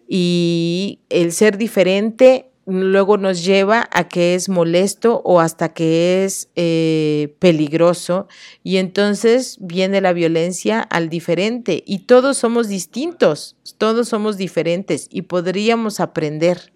Y el ser diferente luego nos lleva a que es molesto o hasta que es eh, peligroso. Y entonces viene la violencia al diferente. Y todos somos distintos, todos somos diferentes y podríamos aprender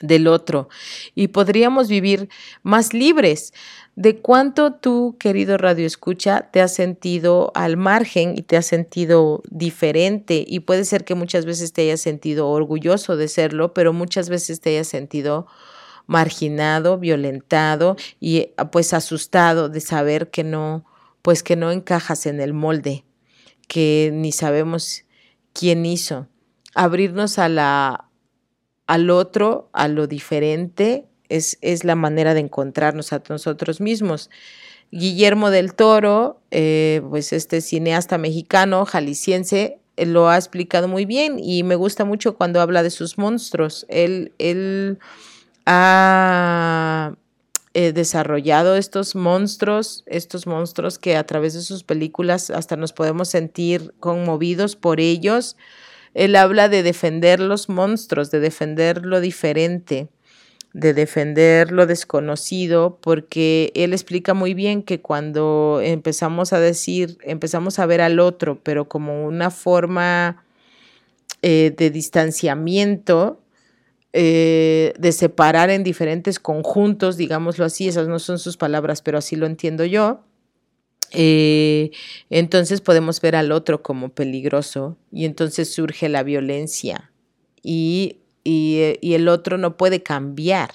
del otro y podríamos vivir más libres. ¿De cuánto tú, querido Radio Escucha, te has sentido al margen y te has sentido diferente? Y puede ser que muchas veces te hayas sentido orgulloso de serlo, pero muchas veces te hayas sentido marginado, violentado y pues asustado de saber que no pues que no encajas en el molde, que ni sabemos quién hizo. Abrirnos a la, al otro, a lo diferente, es, es la manera de encontrarnos a nosotros mismos. Guillermo del Toro, eh, pues este cineasta mexicano, jalisciense, eh, lo ha explicado muy bien y me gusta mucho cuando habla de sus monstruos. Él, él ha eh, desarrollado estos monstruos, estos monstruos que a través de sus películas hasta nos podemos sentir conmovidos por ellos. Él habla de defender los monstruos, de defender lo diferente de defender lo desconocido, porque él explica muy bien que cuando empezamos a decir, empezamos a ver al otro, pero como una forma eh, de distanciamiento, eh, de separar en diferentes conjuntos, digámoslo así, esas no son sus palabras, pero así lo entiendo yo. Eh, entonces podemos ver al otro como peligroso y entonces surge la violencia y eh, y, el otro no puede cambiar.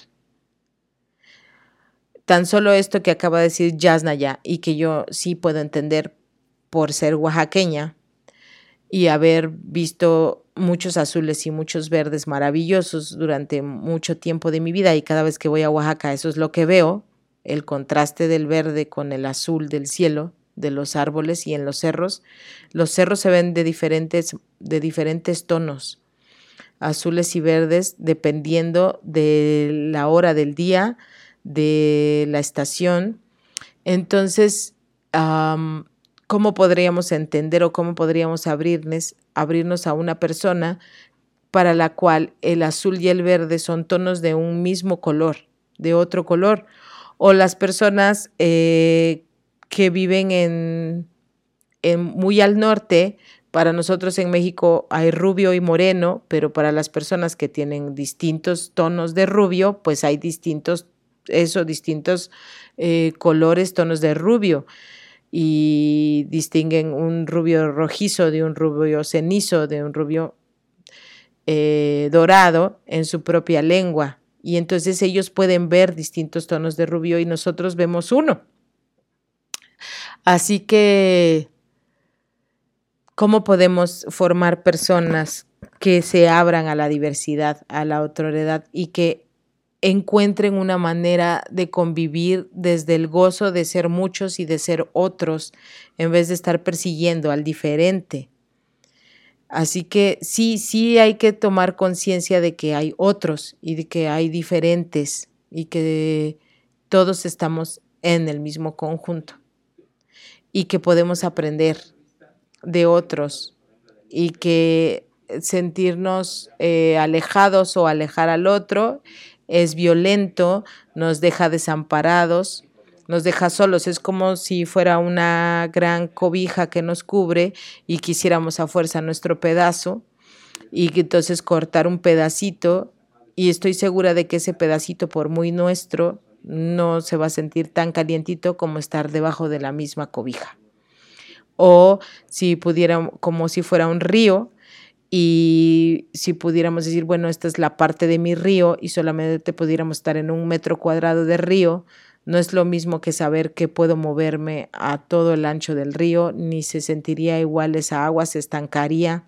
Tan solo esto que acaba de decir Yasnaya y que yo sí puedo entender por ser oaxaqueña y haber visto muchos azules y muchos verdes maravillosos durante mucho tiempo de mi vida y cada vez que voy a Oaxaca eso es lo que veo, el contraste del verde con el azul del cielo, de los árboles y en los cerros. Los cerros se ven de diferentes, de diferentes tonos azules y verdes dependiendo de la hora del día, de la estación. Entonces, ¿cómo podríamos entender o cómo podríamos abrirnos, abrirnos a una persona para la cual el azul y el verde son tonos de un mismo color, de otro color? O las personas eh, que viven en, muy al norte, para nosotros en México hay rubio y moreno, pero para las personas que tienen distintos tonos de rubio, pues hay distintos, eso, distintos eh, colores, tonos de rubio. Y distinguen un rubio rojizo de un rubio cenizo, de un rubio eh, dorado en su propia lengua. Y entonces ellos pueden ver distintos tonos de rubio y nosotros vemos uno. Así que ¿Cómo podemos formar personas que se abran a la diversidad, a la otredad y que encuentren una manera de convivir desde el gozo de ser muchos y de ser otros, en vez de estar persiguiendo al diferente? Así que sí, sí hay que tomar conciencia de que hay otros y de que hay diferentes y que todos estamos en el mismo conjunto y que podemos aprender de otros y que sentirnos eh, alejados o alejar al otro es violento, nos deja desamparados, nos deja solos. Es como si fuera una gran cobija que nos cubre y quisiéramos a fuerza nuestro pedazo y entonces cortar un pedacito y estoy segura de que ese pedacito, por muy nuestro, no se va a sentir tan calientito como estar debajo de la misma cobija o si pudiera, como si fuera un río, y si pudiéramos decir, bueno, esta es la parte de mi río y solamente pudiéramos estar en un metro cuadrado de río, no es lo mismo que saber que puedo moverme a todo el ancho del río, ni se sentiría igual esa agua, se estancaría,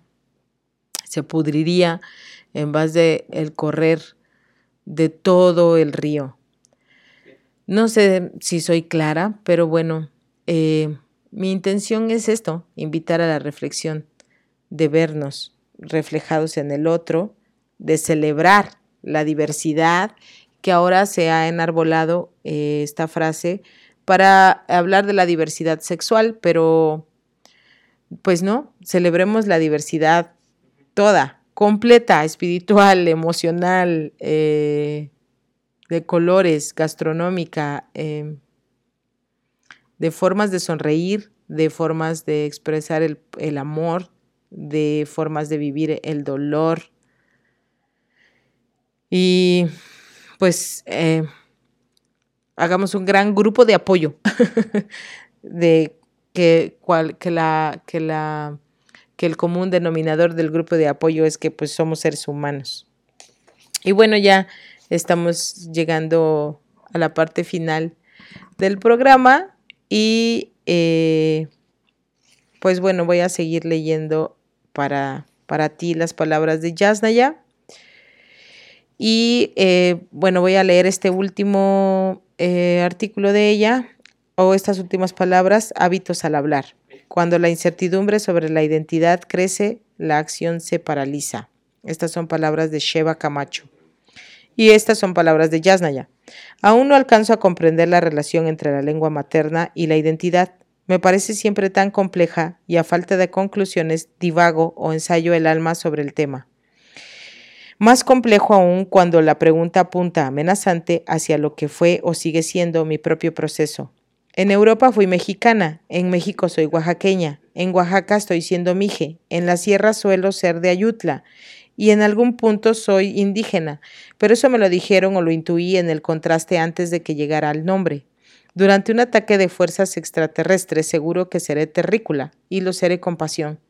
se pudriría en base de el correr de todo el río. No sé si soy clara, pero bueno, eh, mi intención es esto, invitar a la reflexión, de vernos reflejados en el otro, de celebrar la diversidad, que ahora se ha enarbolado eh, esta frase para hablar de la diversidad sexual, pero pues no, celebremos la diversidad toda, completa, espiritual, emocional, eh, de colores, gastronómica, eh, de formas de sonreír, de formas de expresar el, amor, de formas de vivir el dolor. Y pues eh, hagamos un gran grupo de apoyo, de que, que, la, que, la, que el común denominador del grupo de apoyo es que pues somos seres humanos. Y bueno, ya estamos llegando a la parte final del programa. Y eh, pues bueno, voy a seguir leyendo para, para ti las palabras de Yasnaya. Y eh, bueno, voy a leer este último eh, artículo de ella o estas últimas palabras, hábitos al hablar. Cuando la incertidumbre sobre la identidad crece, la acción se paraliza. Estas son palabras de Sheva Camacho. Y estas son palabras de Yasnaya. Aún no alcanzo a comprender la relación entre la lengua materna y la identidad. Me parece siempre tan compleja y a falta de conclusiones divago o ensayo el alma sobre el tema. Más complejo aún cuando la pregunta apunta amenazante hacia lo que fue o sigue siendo mi propio proceso. En Europa fui mexicana, en México soy oaxaqueña, en Oaxaca estoy siendo mije, en la sierra suelo ser de Ayutla y en algún punto soy indígena, pero eso me lo dijeron o lo intuí en el contraste antes de que llegara al nombre. Durante un ataque de fuerzas extraterrestres seguro que seré terrícola y lo seré con pasión.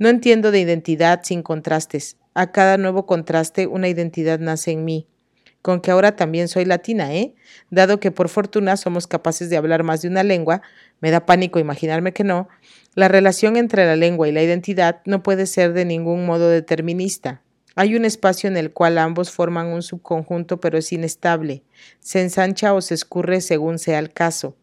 No entiendo de identidad sin contrastes. A cada nuevo contraste una identidad nace en mí. Con que ahora también soy latina, ¿eh? Dado que por fortuna somos capaces de hablar más de una lengua, me da pánico imaginarme que no, la relación entre la lengua y la identidad no puede ser de ningún modo determinista. Hay un espacio en el cual ambos forman un subconjunto pero es inestable, se ensancha o se escurre según sea el caso.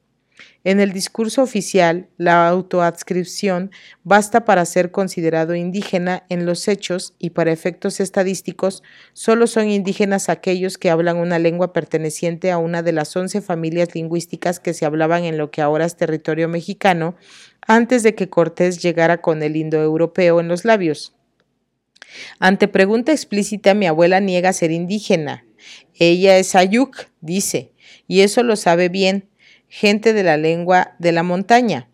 En el discurso oficial, la autoadscripción basta para ser considerado indígena en los hechos y para efectos estadísticos solo son indígenas aquellos que hablan una lengua perteneciente a una de las once familias lingüísticas que se hablaban en lo que ahora es territorio mexicano antes de que Cortés llegara con el indoeuropeo en los labios. Ante pregunta explícita, mi abuela niega ser indígena. Ella es ayuk, dice, y eso lo sabe bien, gente de la lengua de la montaña.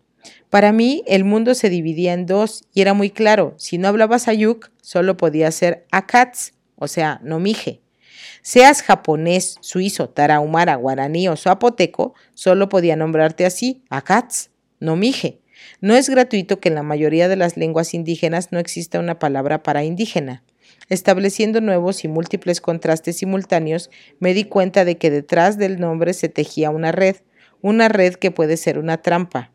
Para mí, el mundo se dividía en dos y era muy claro, si no hablabas ayuk, solo podía ser akats, o sea, nomije. Seas japonés, suizo, tarahumara, guaraní o zapoteco, solo podía nombrarte así, akats, nomije. No es gratuito que en la mayoría de las lenguas indígenas no exista una palabra para indígena. Estableciendo nuevos y múltiples contrastes simultáneos, me di cuenta de que detrás del nombre se tejía una red, una red que puede ser una trampa.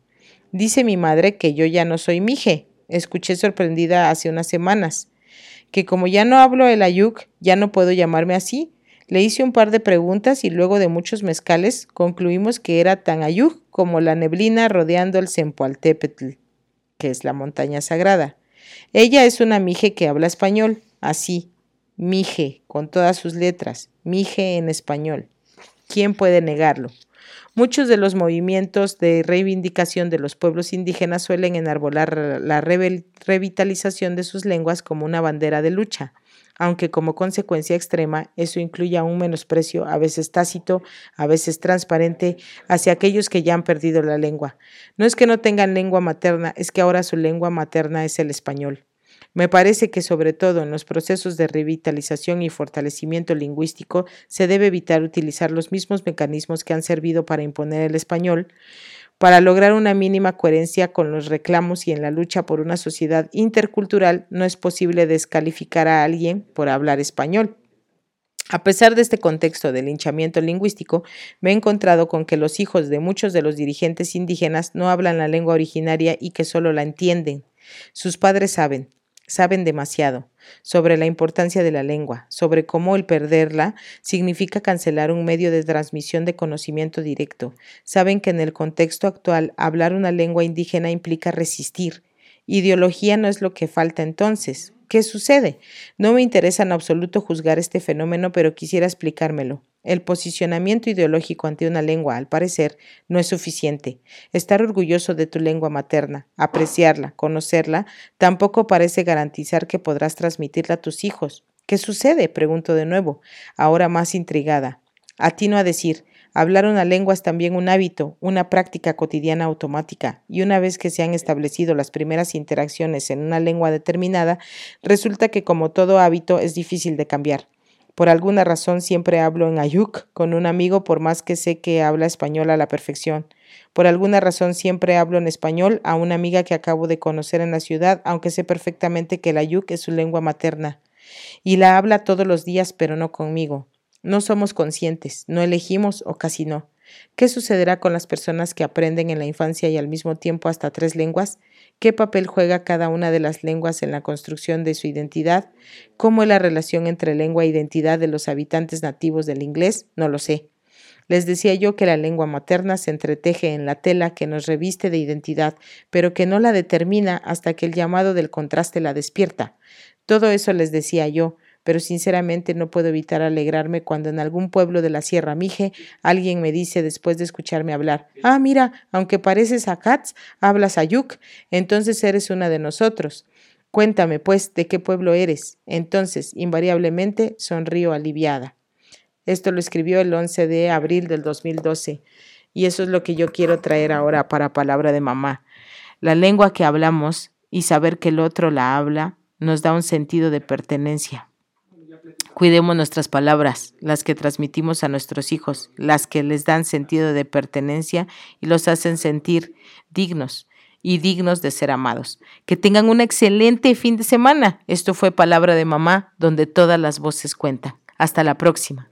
Dice mi madre que yo ya no soy mije, escuché sorprendida hace unas semanas, que como ya no hablo el ayuk, ya no puedo llamarme así, le hice un par de preguntas y luego de muchos mezcales concluimos que era tan ayuj como la neblina rodeando el Sempoaltépetl, que es la montaña sagrada. Ella es una mije que habla español, así, mije, con todas sus letras, mije en español. ¿Quién puede negarlo? Muchos de los movimientos de reivindicación de los pueblos indígenas suelen enarbolar la revitalización de sus lenguas como una bandera de lucha aunque como consecuencia extrema eso incluya un menosprecio a veces tácito, a veces transparente, hacia aquellos que ya han perdido la lengua. No es que no tengan lengua materna, es que ahora su lengua materna es el español. Me parece que sobre todo en los procesos de revitalización y fortalecimiento lingüístico se debe evitar utilizar los mismos mecanismos que han servido para imponer el español, para lograr una mínima coherencia con los reclamos y en la lucha por una sociedad intercultural, no es posible descalificar a alguien por hablar español. A pesar de este contexto de linchamiento lingüístico, me he encontrado con que los hijos de muchos de los dirigentes indígenas no hablan la lengua originaria y que solo la entienden. Sus padres saben, saben demasiado sobre la importancia de la lengua, sobre cómo el perderla significa cancelar un medio de transmisión de conocimiento directo. Saben que en el contexto actual hablar una lengua indígena implica resistir. Ideología no es lo que falta entonces. ¿Qué sucede? No me interesa en absoluto juzgar este fenómeno, pero quisiera explicármelo. El posicionamiento ideológico ante una lengua, al parecer, no es suficiente. Estar orgulloso de tu lengua materna, apreciarla, conocerla, tampoco parece garantizar que podrás transmitirla a tus hijos. ¿Qué sucede? pregunto de nuevo, ahora más intrigada. Atino a decir, hablar una lengua es también un hábito, una práctica cotidiana automática, y una vez que se han establecido las primeras interacciones en una lengua determinada, resulta que como todo hábito es difícil de cambiar. Por alguna razón siempre hablo en ayuk con un amigo por más que sé que habla español a la perfección. Por alguna razón siempre hablo en español a una amiga que acabo de conocer en la ciudad, aunque sé perfectamente que el ayuk es su lengua materna. Y la habla todos los días, pero no conmigo. No somos conscientes, no elegimos o casi no. ¿Qué sucederá con las personas que aprenden en la infancia y al mismo tiempo hasta tres lenguas? ¿Qué papel juega cada una de las lenguas en la construcción de su identidad? ¿Cómo es la relación entre lengua e identidad de los habitantes nativos del inglés? No lo sé. Les decía yo que la lengua materna se entreteje en la tela que nos reviste de identidad, pero que no la determina hasta que el llamado del contraste la despierta. Todo eso les decía yo, pero sinceramente no puedo evitar alegrarme cuando en algún pueblo de la Sierra Mije alguien me dice después de escucharme hablar, ah, mira, aunque pareces a Katz, hablas a Yuk, entonces eres una de nosotros. Cuéntame, pues, de qué pueblo eres. Entonces, invariablemente, sonrío aliviada. Esto lo escribió el 11 de abril del 2012 y eso es lo que yo quiero traer ahora para palabra de mamá. La lengua que hablamos y saber que el otro la habla nos da un sentido de pertenencia. Cuidemos nuestras palabras, las que transmitimos a nuestros hijos, las que les dan sentido de pertenencia y los hacen sentir dignos y dignos de ser amados. Que tengan un excelente fin de semana. Esto fue Palabra de Mamá, donde todas las voces cuentan. Hasta la próxima.